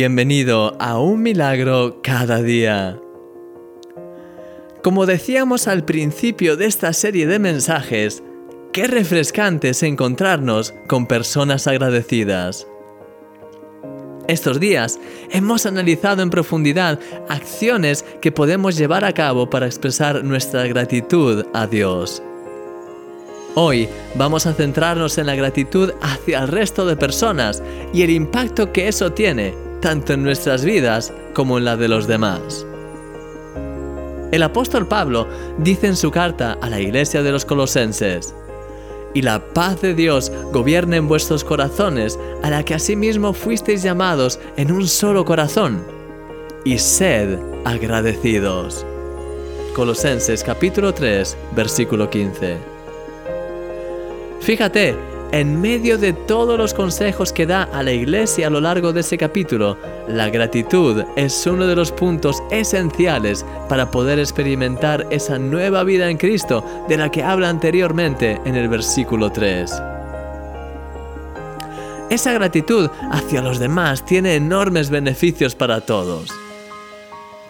Bienvenido a un milagro cada día. Como decíamos al principio de esta serie de mensajes, qué refrescante es encontrarnos con personas agradecidas. Estos días hemos analizado en profundidad acciones que podemos llevar a cabo para expresar nuestra gratitud a Dios. Hoy vamos a centrarnos en la gratitud hacia el resto de personas y el impacto que eso tiene tanto en nuestras vidas como en la de los demás. El apóstol Pablo dice en su carta a la iglesia de los colosenses, y la paz de Dios gobierne en vuestros corazones, a la que asimismo fuisteis llamados en un solo corazón, y sed agradecidos. Colosenses capítulo 3, versículo 15. Fíjate, en medio de todos los consejos que da a la iglesia a lo largo de ese capítulo, la gratitud es uno de los puntos esenciales para poder experimentar esa nueva vida en Cristo de la que habla anteriormente en el versículo 3. Esa gratitud hacia los demás tiene enormes beneficios para todos.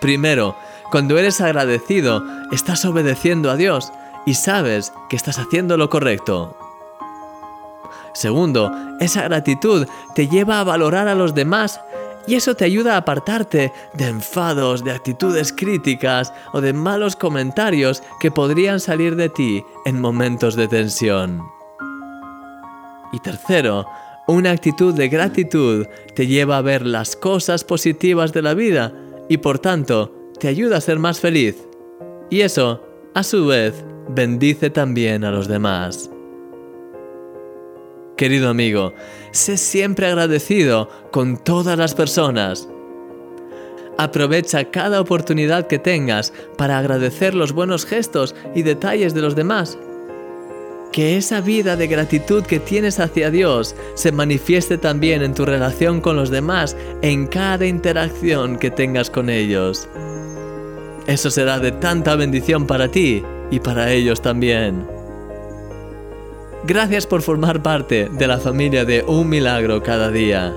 Primero, cuando eres agradecido, estás obedeciendo a Dios y sabes que estás haciendo lo correcto. Segundo, esa gratitud te lleva a valorar a los demás y eso te ayuda a apartarte de enfados, de actitudes críticas o de malos comentarios que podrían salir de ti en momentos de tensión. Y tercero, una actitud de gratitud te lleva a ver las cosas positivas de la vida y por tanto te ayuda a ser más feliz. Y eso, a su vez, bendice también a los demás. Querido amigo, sé siempre agradecido con todas las personas. Aprovecha cada oportunidad que tengas para agradecer los buenos gestos y detalles de los demás. Que esa vida de gratitud que tienes hacia Dios se manifieste también en tu relación con los demás en cada interacción que tengas con ellos. Eso será de tanta bendición para ti y para ellos también. Gracias por formar parte de la familia de Un Milagro cada día.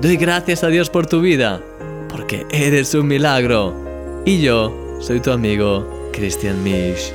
Doy gracias a Dios por tu vida, porque eres un milagro. Y yo soy tu amigo Christian Misch.